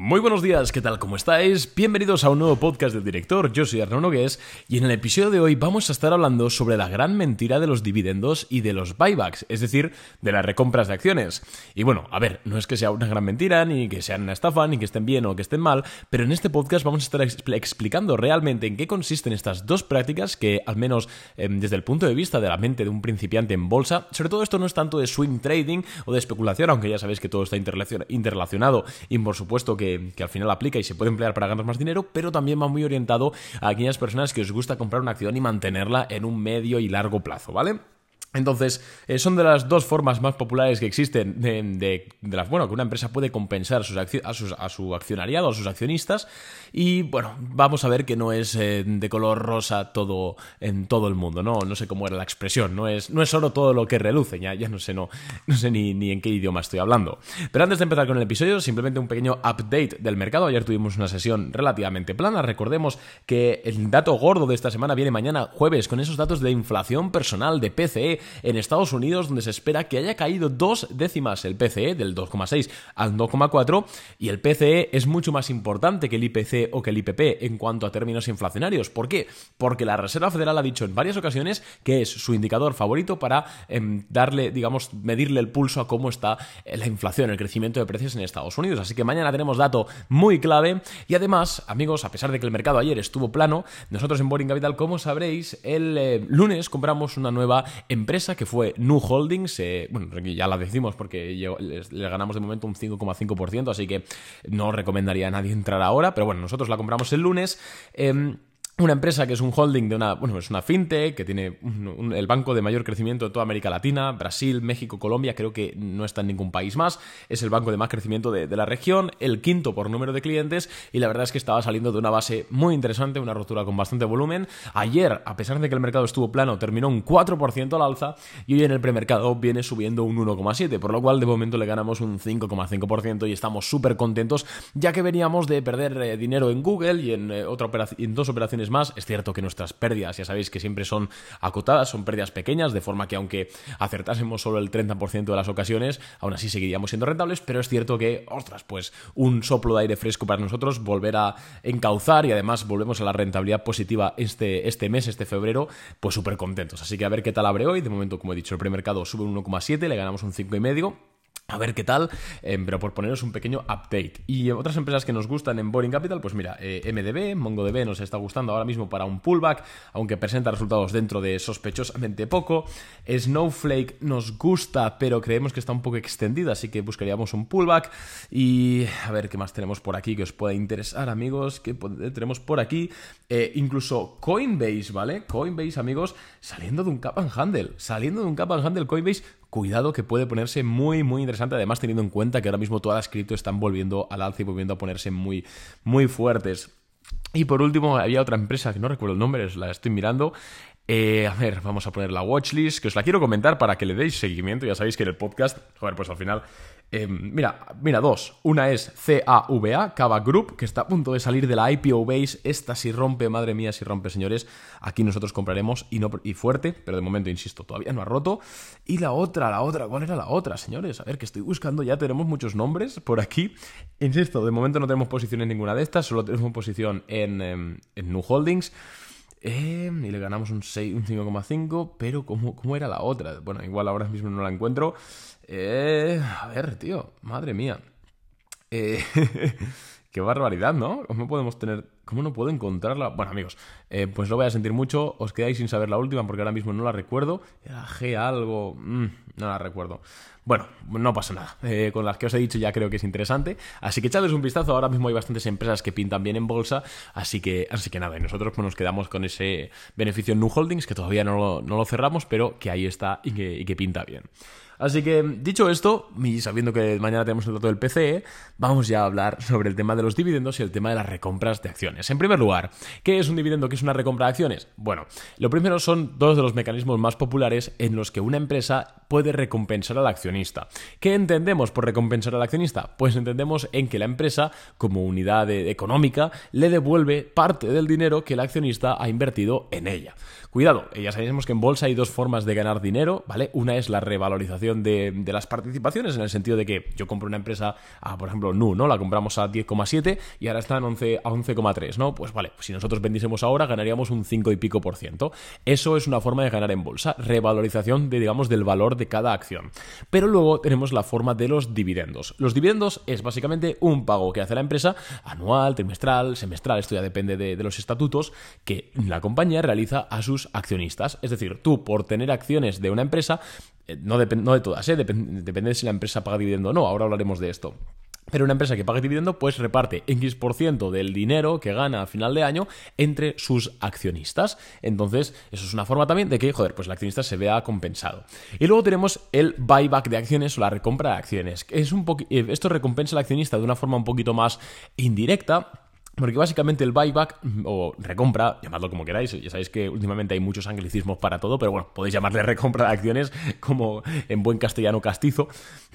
Muy buenos días, ¿qué tal? ¿Cómo estáis? Bienvenidos a un nuevo podcast del director, yo soy Arnaud Nogués y en el episodio de hoy vamos a estar hablando sobre la gran mentira de los dividendos y de los buybacks, es decir, de las recompras de acciones. Y bueno, a ver, no es que sea una gran mentira, ni que sean una estafa, ni que estén bien o que estén mal, pero en este podcast vamos a estar explicando realmente en qué consisten estas dos prácticas que, al menos em, desde el punto de vista de la mente de un principiante en bolsa, sobre todo esto no es tanto de swing trading o de especulación, aunque ya sabéis que todo está interrelacionado y por supuesto que que, al final aplica y se puede emplear para ganar más dinero, pero también va muy orientado a aquellas personas que os gusta comprar una acción y mantenerla en un medio y largo plazo, ¿vale? Entonces, eh, son de las dos formas más populares que existen de, las, bueno, que una empresa puede compensar a, sus, a, su accionariado, a sus accionistas. Y bueno, vamos a ver que no es eh, de color rosa todo en todo el mundo, ¿no? No sé cómo era la expresión, no es, no es solo todo lo que reluce, ya, ya no sé, no, no sé ni, ni en qué idioma estoy hablando. Pero antes de empezar con el episodio, simplemente un pequeño update del mercado. Ayer tuvimos una sesión relativamente plana. Recordemos que el dato gordo de esta semana viene mañana jueves con esos datos de inflación personal de PCE en Estados Unidos, donde se espera que haya caído dos décimas el PCE, del 2,6 al 2,4, y el PCE es mucho más importante que el IPC o que el IPP en cuanto a términos inflacionarios. ¿Por qué? Porque la Reserva Federal ha dicho en varias ocasiones que es su indicador favorito para em, darle, digamos, medirle el pulso a cómo está eh, la inflación, el crecimiento de precios en Estados Unidos. Así que mañana tenemos dato muy clave. Y además, amigos, a pesar de que el mercado ayer estuvo plano, nosotros en Boring Capital, como sabréis, el eh, lunes compramos una nueva empresa empresa que fue Nu Holdings. Eh, bueno, ya la decimos porque le ganamos de momento un 5,5%, así que no recomendaría a nadie entrar ahora. Pero bueno, nosotros la compramos el lunes. Em, una empresa que es un holding de una, bueno, es una fintech que tiene el banco de mayor crecimiento de toda América Latina, Brasil, México, Colombia, creo que no está en ningún país más, es el banco de más crecimiento de, la región, el quinto por número de clientes y la verdad es que estaba saliendo de una base muy interesante, una rotura con bastante volumen. Ayer, a pesar de que el mercado estuvo plano, terminó un 4% al alza y hoy en el premercado viene subiendo un 1,7%, por lo cual de momento le ganamos un 5,5% y estamos súper contentos ya que veníamos de perder eh, dinero en Google y en, eh, otra en dos operaciones más. Es cierto que nuestras pérdidas, ya sabéis que siempre son acotadas, son pérdidas pequeñas, de forma que aunque acertásemos solo el 30% de las ocasiones, aún así seguiríamos siendo rentables, pero es cierto que, ostras, pues un soplo de aire fresco para nosotros, volver a encauzar y además volvemos a la rentabilidad positiva este, este mes, este febrero, pues súper contentos. Así que a ver qué tal abre hoy. De momento, como he dicho, el premercado sube un 1,7, le ganamos un 5,5 a ver qué tal, em, pero por poneros un pequeño update. Y otras empresas que nos gustan en Boring Capital, pues mira, eh, MDB, MongoDB nos está gustando ahora mismo para un pullback, aunque presenta resultados dentro de sospechosamente poco. Snowflake nos gusta, pero creemos que está un poco extendida, así que buscaríamos un pullback. Y a ver qué más tenemos por aquí que os pueda interesar, amigos. ¿Qué tenemos por aquí? Eh, incluso Coinbase, ¿vale? Coinbase, amigos, saliendo de un cap and handle, saliendo de un cap and handle Coinbase cuidado que puede ponerse muy, muy interesante. Además, teniendo en cuenta que ahora mismo todas las cripto están volviendo al alza y volviendo a ponerse muy, muy fuertes. Y por último, había otra empresa que no recuerdo el nombre, la estoy mirando. Eh, a ver, vamos a poner la watchlist, que os la quiero comentar para que le deis seguimiento. Ya sabéis que en el podcast, joder, pues al final Em, mira, mira, dos. Una es CAVA, Cava Group, que está a punto de salir de la IPO base. Esta si rompe, madre mía, si rompe, señores. Aquí nosotros compraremos y, no, y fuerte, pero de momento, insisto, todavía no ha roto. Y la otra, la otra, ¿cuál era la otra, señores? A ver, que estoy buscando, ya tenemos muchos nombres por aquí. Insisto, de momento no tenemos posición en ninguna de estas, solo tenemos posición en, em, en New Holdings. Eh, y le ganamos un, 5,5, pero ¿cómo, ¿cómo, era la otra? Bueno, igual ahora mismo no la encuentro. Eh, a ver, tío, madre mía. Eh, qué barbaridad, ¿no? ¿Cómo podemos tener ¿Cómo no puedo encontrarla? Bueno, amigos, eh, pues lo voy a sentir mucho. Os quedáis sin saber la última porque ahora mismo no la recuerdo. Era G algo. Mm, no la recuerdo. Bueno, no pasa nada. Eh, con las que os he dicho ya creo que es interesante. Así que echadles un vistazo. Ahora mismo hay bastantes empresas que pintan bien en bolsa. Así que, así que nada, y nosotros pues, nos quedamos con ese beneficio en New Holdings que todavía no lo, cerramos, pero que ahí está y que, y que pinta bien. Así que, dicho esto, y sabiendo que mañana tenemos el dato del PCE, vamos ya a hablar sobre el tema de los dividendos y el tema de las recompras de acciones. En primer lugar, ¿qué es un dividendo? ¿Qué es una recompra de acciones? Bueno, lo primero son dos de los mecanismos más populares en los que una empresa puede recompensar al accionista. ¿Qué entendemos por recompensar al accionista? Pues entendemos en que la empresa, como unidad económica, le devuelve parte del dinero que el accionista ha invertido en ella. Cuidado, eh, ya sabemos que en bolsa hay dos formas de ganar dinero, ¿vale? Una es la revalorización de, las participaciones, en el sentido de que yo compro una empresa, a, por ejemplo, NU, ¿no? La compramos a 10,7 y ahora está en 11, a 11,3, ¿no? Pues vale, si nosotros vendiésemos ahora ganaríamos un 5 y pico por ciento. Eso es una forma de ganar en bolsa, revalorización de, digamos, del valor de cada acción. Pero luego tenemos la forma de los dividendos. Los dividendos es básicamente un pago que hace la empresa anual, trimestral, semestral, esto ya depende de, los estatutos, que la compañía realiza a sus accionistas. Es decir, tú por tener acciones de una empresa, eh, no, no de todas, ¿eh? depende de si la empresa paga dividendo o no, ahora hablaremos de esto. Pero una empresa que paga dividendo, pues reparte X% del dinero que gana a final de año entre sus accionistas. Entonces, eso es una forma también de que, joder, pues el accionista se vea compensado. Y luego tenemos el buyback de acciones o la recompra de acciones. Es un eh, esto recompensa al accionista de una forma un poquito más indirecta porque básicamente el buyback o recompra, llamadlo como queráis, ya sabéis que últimamente hay muchos anglicismos para todo, pero bueno, podéis llamarle recompra de acciones como en buen castellano castizo.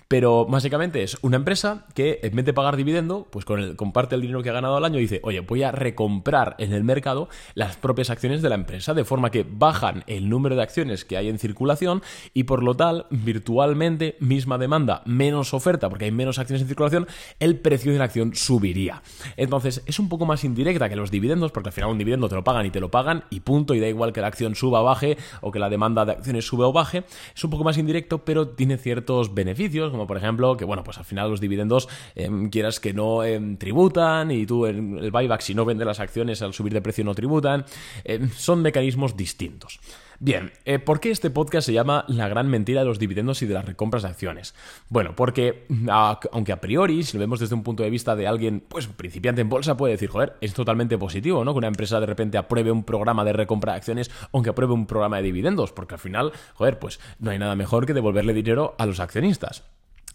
Pero básicamente es una empresa que en vez de pagar dividendo, pues con el, comparte el dinero que ha ganado al año y dice, oye, voy a recomprar en el mercado las propias acciones de la empresa, de forma que bajan el número de acciones que hay en circulación y por lo tal, virtualmente, misma demanda, menos oferta, porque hay menos acciones en circulación, el precio de la acción subiría. Entonces, es un poco más indirecta que los dividendos, porque al final un dividendo te lo pagan y te lo pagan y punto, y da igual que la acción suba o baje o que la demanda de acciones sube o baje, es un poco más indirecto, pero tiene ciertos beneficios, como por ejemplo que, bueno, pues al final los dividendos em, quieras que no em, tributan y tú en el buyback si no vendes las acciones al subir de precio no tributan, em, son mecanismos distintos. Bien, eh, ¿por qué este podcast se llama La gran mentira de los dividendos y de las recompras de acciones? Bueno, porque aunque a priori, si lo vemos desde un punto de vista de alguien, pues principiante en bolsa, puede decir, joder, es totalmente positivo, ¿no? Que una empresa de repente apruebe un programa de recompra de acciones, aunque apruebe un programa de dividendos, porque al final, joder, pues no hay nada mejor que devolverle dinero a los accionistas.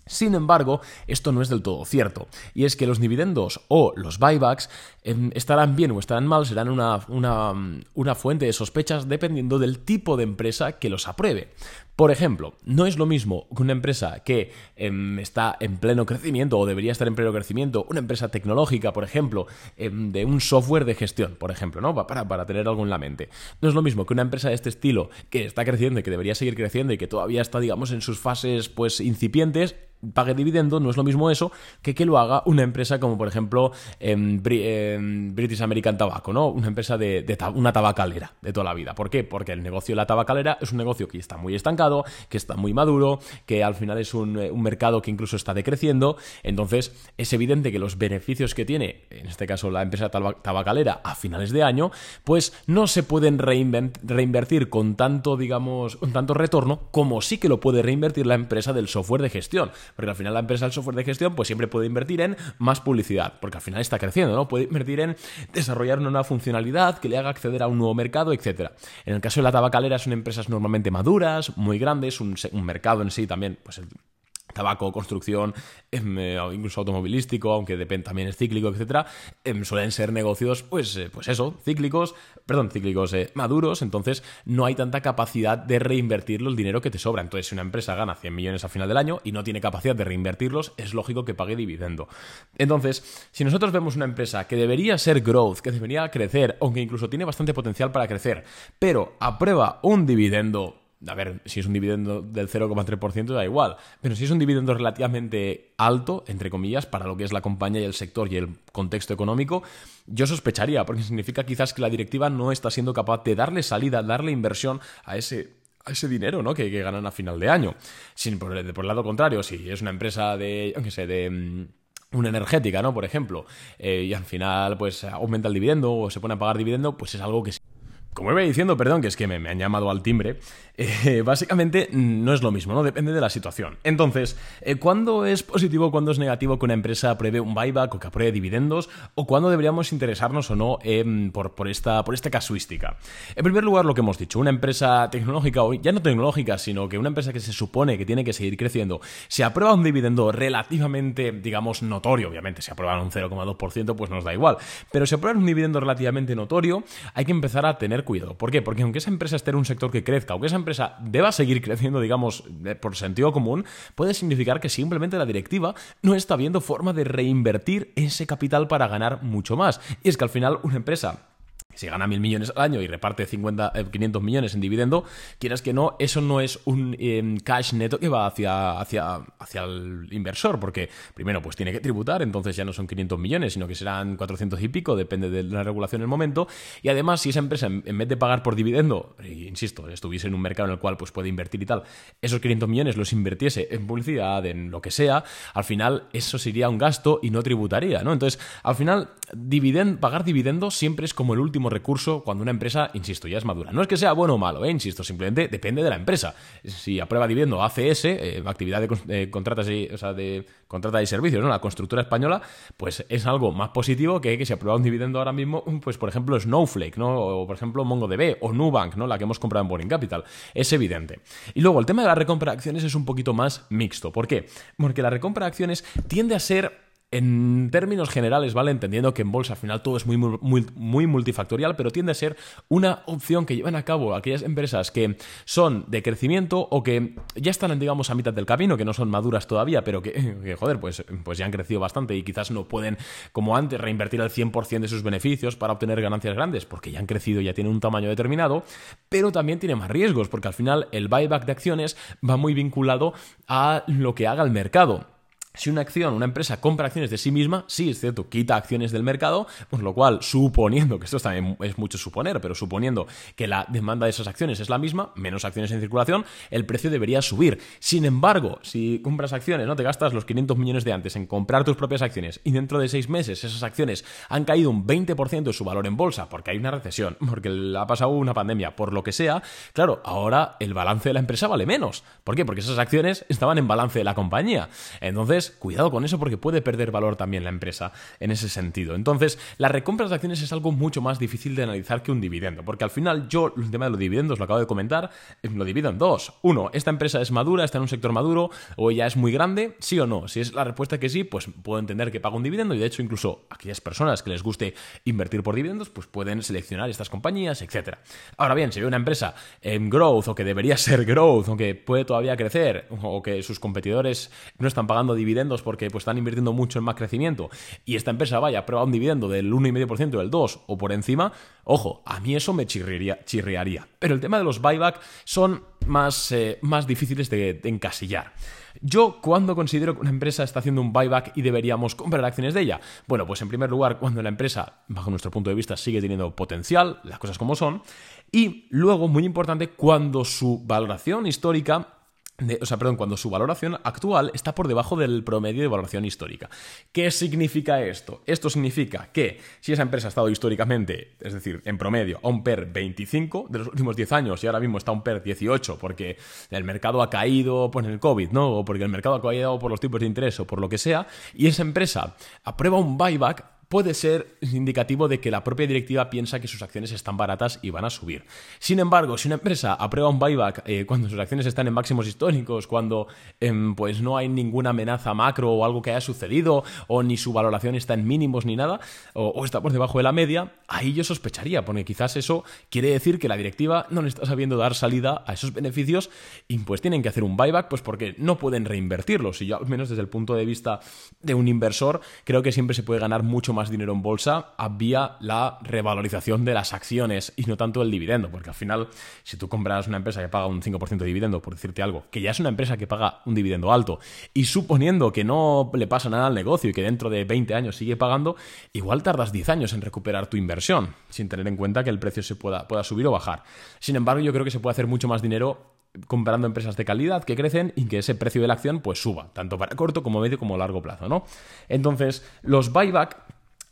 Sin embargo, esto no es del todo cierto, y es que los dividendos o los buybacks em, estarán bien o estarán mal, serán una, una, fuente de sospechas dependiendo del tipo de empresa que los apruebe. Por ejemplo, no es lo mismo que una empresa que em, está en pleno crecimiento o debería estar en pleno crecimiento, una empresa tecnológica, por ejemplo, em, de un software de gestión, por ejemplo, ¿no? Para, para tener algo en la mente. No es lo mismo que una empresa de este estilo que está creciendo y que debería seguir creciendo y que todavía está, digamos, en sus fases pues incipientes pague dividendo, no es lo mismo eso que que lo haga una empresa como por ejemplo en British American Tobacco, ¿no? Una empresa de, una tabacalera de toda la vida. ¿Por qué? Porque el negocio de la tabacalera es un negocio que está muy estancado, que está muy maduro, que al final es un, un mercado que incluso está decreciendo. Entonces es evidente que los beneficios que tiene, en este caso la empresa tabacalera, a finales de año, pues no se pueden reinvertir con tanto, digamos, con tanto retorno como sí que lo puede reinvertir la empresa del software de gestión porque al final la empresa del software de gestión pues siempre puede invertir en más publicidad, porque al final está creciendo, ¿no? Puede invertir en desarrollar una nueva funcionalidad que le haga acceder a un nuevo mercado, etc. En el caso de la tabacalera son empresas normalmente maduras, muy grandes, un, un mercado en sí también, pues tabaco, construcción, em, eh, incluso automovilístico, aunque depende, también es cíclico, etcétera, em, suelen ser negocios, pues, eh, pues eso, cíclicos, perdón, cíclicos eh, maduros, entonces no hay tanta capacidad de reinvertirlo el dinero que te sobra. Entonces, si una empresa gana 100 millones a final del año y no tiene capacidad de reinvertirlos, es lógico que pague dividendo. Entonces, si nosotros vemos una empresa que debería ser growth, que debería crecer, aunque incluso tiene bastante potencial para crecer, pero aprueba un dividendo a ver, si es un dividendo del 0,3% da igual, pero si es un dividendo relativamente alto, entre comillas, para lo que es la compañía y el sector y el contexto económico, yo sospecharía, porque significa quizás que la directiva no está siendo capaz de darle salida, darle inversión a ese a ese dinero ¿no? que, ganan a final de año. Sin, por, el, lado contrario, si es una empresa de, aunque sé, de mm, una energética, ¿no? Por ejemplo, eh, y al final pues aumenta el dividendo o se pone a pagar dividendo, pues es algo que como iba diciendo, perdón, que es que me, han llamado al timbre, eh, básicamente no es lo mismo, ¿no? Depende de la situación. Entonces, eh, ¿cuándo es positivo, cuándo es negativo que una empresa apruebe un buyback o que apruebe dividendos? ¿O cuándo deberíamos interesarnos o no em, por, por, esta, por esta casuística? En primer lugar, lo que hemos dicho, una empresa tecnológica, o ya no tecnológica, sino que una empresa que se supone que tiene que seguir creciendo, se aprueba un dividendo relativamente, digamos, notorio, obviamente, si aprueban un 0,2%, pues nos da igual, pero si aprueban un dividendo relativamente notorio, hay que empezar a tener cuidado. ¿Por qué? Porque aunque esa empresa esté en un sector que crezca, aunque esa empresa deba seguir creciendo, digamos, por sentido común, puede significar que simplemente la directiva no está viendo forma de reinvertir ese capital para ganar mucho más. Y es que al final una empresa si gana mil millones al año y reparte 50, 500 eh, millones en dividendo, quieras que no, eso no es un em, cash neto que va hacia, hacia, hacia el inversor, porque primero pues tiene que tributar, entonces ya no son 500 millones, sino que serán 400 y pico, depende de la regulación en el momento, y además si esa empresa en vez de pagar por dividendo, insisto, estuviese en un mercado en el cual pues puede invertir y tal, esos 500 millones los invirtiese en publicidad, en lo que sea, al final eso sería un gasto y no tributaría, ¿no? Entonces, al final, pagar dividendos siempre es como el último recurso cuando una empresa, insisto, ya es madura. No es que sea bueno o malo, ¿eh? insisto, simplemente depende de la empresa. Si aprueba dividendo ACS, eh, actividad de, contratas y, o sea, de contrata y servicios, ¿no? La constructora española, pues es algo más positivo que que si aprueba un dividendo ahora mismo, pues por ejemplo Snowflake, ¿no? O por ejemplo MongoDB o Nubank, ¿no? La que hemos comprado en Boring Capital. Es evidente. Y luego el tema de la recompra de acciones es un poquito más mixto. ¿Por qué? Porque la recompra de acciones tiende a ser en términos generales, ¿vale? Entendiendo que en bolsa al final todo es muy, muy, muy, multifactorial, pero tiende a ser una opción que llevan a cabo aquellas empresas que son de crecimiento o que ya están, digamos, a mitad del camino, que no son maduras todavía, pero que, joder, pues, pues ya han crecido bastante y quizás no pueden, como antes, reinvertir el 100% de sus beneficios para obtener ganancias grandes, porque ya han crecido, ya tienen un tamaño determinado, pero también tiene más riesgos, porque al final el buyback de acciones va muy vinculado a lo que haga el mercado. Si una acción, una empresa compra acciones de sí misma, sí, es cierto, quita acciones del mercado, pues lo cual, suponiendo, que esto también es mucho suponer, pero suponiendo que la demanda de esas acciones es la misma, menos acciones en circulación, el precio debería subir. Sin embargo, si compras acciones, no te gastas los 500 millones de antes en comprar tus propias acciones y dentro de seis meses esas acciones han caído un 20% de su valor en bolsa porque hay una recesión, porque ha pasado una pandemia, por lo que sea, claro, ahora el balance de la empresa vale menos. ¿Por qué? Porque esas acciones estaban en balance de la compañía. Entonces, cuidado con eso porque puede perder valor también la empresa en ese sentido. Entonces, las recompras de acciones es algo mucho más difícil de analizar que un dividendo, porque al final yo el tema de los dividendos lo acabo de comentar, eh, lo divido en dos. Uno, esta empresa es madura, está en un sector maduro o ya es muy grande, sí o no. Si es la respuesta que sí, pues puedo entender que paga un dividendo y de hecho incluso aquellas personas que les guste invertir por dividendos, pues pueden seleccionar estas compañías, etc. Ahora bien, si ve una empresa en growth o que debería ser growth o que puede todavía crecer o que sus competidores no están pagando dividendos, porque pues, están invirtiendo mucho en más crecimiento y esta empresa vaya a probar un dividendo del 1,5%, del 2% o por encima, ojo, a mí eso me chirriaría. chirriaría. Pero el tema de los buyback son más, eh, más difíciles de, encasillar. Yo, ¿cuándo considero que una empresa está haciendo un buyback y deberíamos comprar acciones de ella? Bueno, pues en primer lugar, cuando la empresa, bajo nuestro punto de vista, sigue teniendo potencial, las cosas como son. Y luego, muy importante, cuando su valoración histórica o sea, perdón, cuando su valoración actual está por debajo del promedio de valoración histórica. ¿Qué significa esto? Esto significa que si esa empresa ha estado históricamente, es decir, en promedio, a un PER 25 de los últimos 10 años y ahora mismo está a un PER 18 porque el mercado ha caído por el COVID, ¿no? O porque el mercado ha caído por los tipos de interés o por lo que sea, y esa empresa aprueba un buyback, puede ser indicativo de que la propia directiva piensa que sus acciones están baratas y van a subir. Sin embargo, si una empresa aprueba un buyback eh, cuando sus acciones están en máximos históricos, cuando em, pues no hay ninguna amenaza macro o algo que haya sucedido, o ni su valoración está en mínimos ni nada, o, está por debajo de la media, ahí yo sospecharía, porque quizás eso quiere decir que la directiva no le está sabiendo dar salida a esos beneficios y pues tienen que hacer un buyback, pues porque no pueden reinvertirlos. Y yo, al menos desde el punto de vista de un inversor, creo que siempre se puede ganar mucho más más dinero en bolsa vía la revalorización de las acciones y no tanto el dividendo, porque al final, si tú compras una empresa que paga un 5% de dividendo, por decirte algo, que ya es una empresa que paga un dividendo alto, y suponiendo que no le pasa nada al negocio y que dentro de 20 años sigue pagando, igual tardas 10 años en recuperar tu inversión, sin tener en cuenta que el precio se pueda, pueda subir o bajar. Sin embargo, yo creo que se puede hacer mucho más dinero comparando empresas de calidad que crecen y que ese precio de la acción pues suba, tanto para corto como medio como largo plazo, ¿no? Entonces, los buyback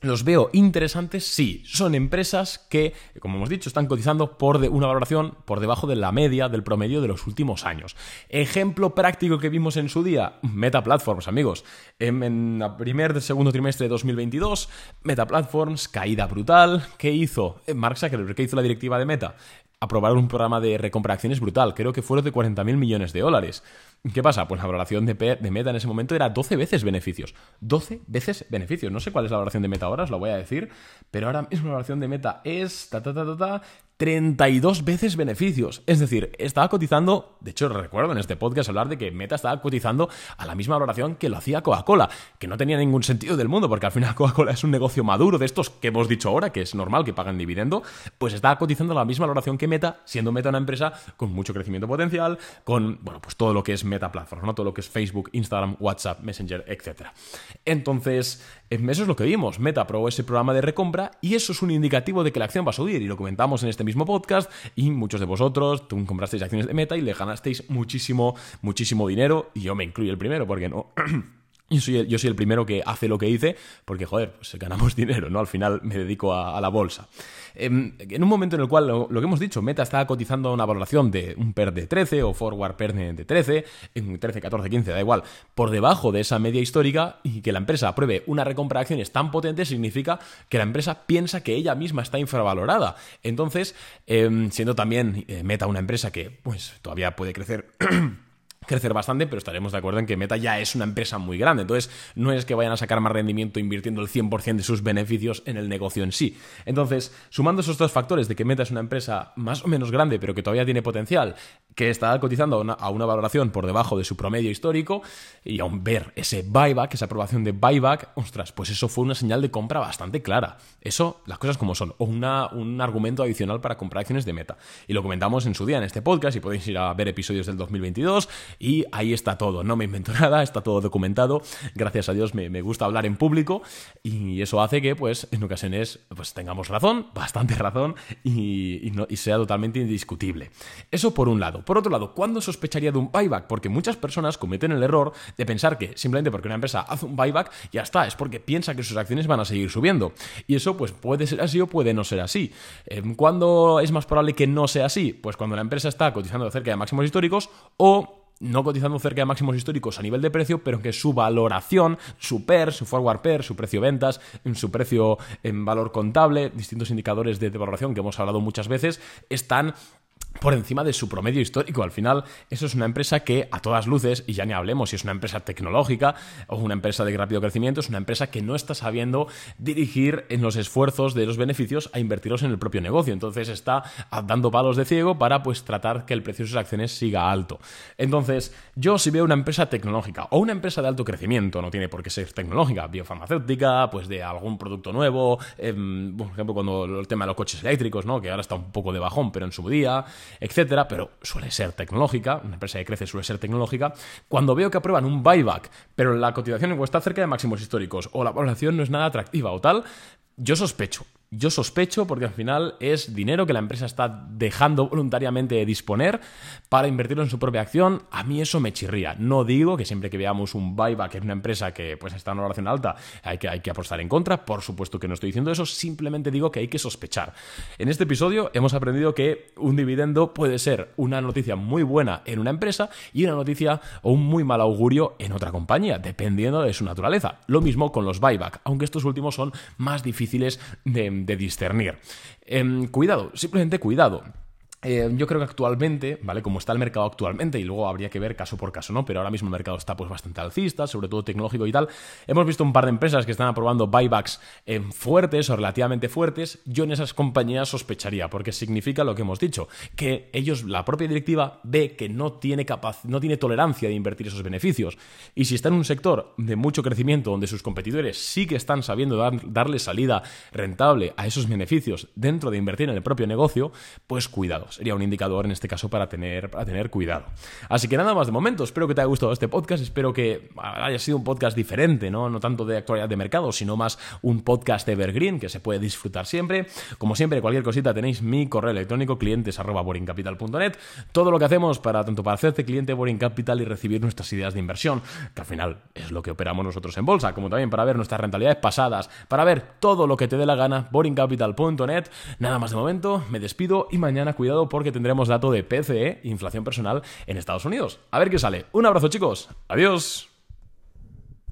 ¿Los veo interesantes? Sí, son empresas que, como hemos dicho, están cotizando por de una valoración por debajo de la media del promedio de los últimos años. Ejemplo práctico que vimos en su día, Meta Platforms, amigos. En, en el primer, segundo trimestre de 2022, Meta Platforms, caída brutal. ¿Qué hizo? Eh, Mark Zuckerberg, ¿qué hizo la directiva de Meta? aprobaron un programa de recompra acciones brutal, creo que fueron de 40.000 millones de dólares. ¿Qué pasa? Pues la valoración de, Meta en ese momento era 12 veces beneficios. 12 veces beneficios. No sé cuál es la valoración de Meta ahora, os lo voy a decir, pero ahora mismo la valoración de Meta es ta, ta, ta, 32 veces beneficios. Es decir, estaba cotizando, de hecho recuerdo en este podcast hablar de que Meta estaba cotizando a la misma valoración que lo hacía Coca-Cola, que no tenía ningún sentido del mundo, porque al final Coca-Cola es un negocio maduro de estos que hemos dicho ahora, que es normal que pagan dividendo, pues estaba cotizando a la misma valoración que Meta, siendo Meta una empresa con mucho crecimiento potencial, con, bueno, pues todo lo que es Meta Platform, ¿no? Todo lo que es Facebook, Instagram, WhatsApp, Messenger, etc. Entonces, eso es lo que vimos. Meta aprobó ese programa de recompra y eso es un indicativo de que la acción va a subir y lo comentamos en este mismo podcast y muchos de vosotros, tú comprasteis acciones de Meta y le ganasteis muchísimo, muchísimo dinero y yo me incluyo el primero porque no... Yo soy, el, yo soy, el, primero que hace lo que hice, porque, joder, pues ganamos dinero, ¿no? Al final me dedico a, la bolsa. Em, en, un momento en el cual, lo, que hemos dicho, Meta está cotizando una valoración de un PER de 13 o forward PER de 13, en 13, 14, 15, da igual, por debajo de esa media histórica y que la empresa apruebe una recompra de acciones tan potente, significa que la empresa piensa que ella misma está infravalorada. Entonces, em, siendo también eh, Meta una empresa que, pues, todavía puede crecer. crecer bastante, pero estaremos de acuerdo en que Meta ya es una empresa muy grande. Entonces, no es que vayan a sacar más rendimiento invirtiendo el 100% de sus beneficios en el negocio en sí. Entonces, sumando esos dos factores de que Meta es una empresa más o menos grande, pero que todavía tiene potencial, que está cotizando a una, valoración por debajo de su promedio histórico, y aún ver ese buyback, esa aprobación de buyback, ostras, pues eso fue una señal de compra bastante clara. Eso, las cosas como son, o una, un argumento adicional para comprar acciones de Meta. Y lo comentamos en su día en este podcast, y podéis ir a ver episodios del 2022 y ahí está todo, no me invento nada, está todo documentado, gracias a Dios me, gusta hablar en público y eso hace que pues en ocasiones pues tengamos razón, bastante razón y, sea totalmente indiscutible. Eso por un lado. Por otro lado, ¿cuándo sospecharía de un buyback? Porque muchas personas cometen el error de pensar que simplemente porque una empresa hace un buyback ya está, es porque piensa que sus acciones van a seguir subiendo. Y eso pues puede ser así o puede no ser así. Em, ¿Cuándo es más probable que no sea así? Pues cuando la empresa está cotizando cerca de máximos históricos o no cotizando cerca de máximos históricos a nivel de precio, pero que su valoración, su PER, su forward PER, su precio ventas, su precio en valor contable, distintos indicadores de valoración que hemos hablado muchas veces, están por encima de su promedio histórico. Al final, eso es una empresa que, a todas luces, y ya ni hablemos si es una empresa tecnológica o una empresa de rápido crecimiento, es una empresa que no está sabiendo dirigir en los esfuerzos de los beneficios a invertirlos en el propio negocio. Entonces está dando palos de ciego para pues tratar que el precio de sus acciones siga alto. Entonces, yo si veo una empresa tecnológica o una empresa de alto crecimiento, no tiene por qué ser tecnológica, biofarmacéutica, pues de algún producto nuevo, em, por ejemplo, cuando el tema de los coches eléctricos, ¿no? que ahora está un poco de bajón, pero en su día, etcétera, pero suele ser tecnológica, una empresa que crece suele ser tecnológica, cuando veo que aprueban un buyback, pero la cotización está cerca de máximos históricos, o la valoración no es nada atractiva o tal, yo sospecho. Yo sospecho porque al final es dinero que la empresa está dejando voluntariamente de disponer para invertirlo en su propia acción. A mí eso me chirría. No digo que siempre que veamos un buyback en una empresa que pues está en valoración alta hay que, hay que apostar en contra. Por supuesto que no estoy diciendo eso, simplemente digo que hay que sospechar. En este episodio hemos aprendido que un dividendo puede ser una noticia muy buena en una empresa y una noticia o un muy mal augurio en otra compañía, dependiendo de su naturaleza. Lo mismo con los buyback, aunque estos últimos son más difíciles de de discernir. Em, cuidado, simplemente cuidado. Eh, yo creo que actualmente, ¿vale? Como está el mercado actualmente, y luego habría que ver caso por caso, ¿no? Pero ahora mismo el mercado está pues bastante alcista, sobre todo tecnológico y tal. Hemos visto un par de empresas que están aprobando buybacks eh, fuertes o relativamente fuertes. Yo en esas compañías sospecharía, porque significa lo que hemos dicho, que ellos, la propia directiva, ve que no tiene no tiene tolerancia de invertir esos beneficios. Y si está en un sector de mucho crecimiento donde sus competidores sí que están sabiendo darle salida rentable a esos beneficios dentro de invertir en el propio negocio, pues cuidado sería un indicador en este caso para tener, para tener cuidado. Así que nada más de momento, espero que te haya gustado este podcast, espero que haya sido un podcast diferente, ¿no? No tanto de actualidad de mercado, sino más un podcast evergreen que se puede disfrutar siempre. Como siempre, cualquier cosita tenéis mi correo electrónico clientes Todo lo que hacemos para tanto para hacerte cliente Boring Capital y recibir nuestras ideas de inversión, que al final es lo que operamos nosotros en bolsa, como también para ver nuestras rentabilidades pasadas, para ver todo lo que te dé la gana, boringcapital.net. Nada más de momento, me despido y mañana cuidado porque tendremos dato de PCE, inflación personal, en Estados Unidos. A ver qué sale. Un abrazo chicos, adiós.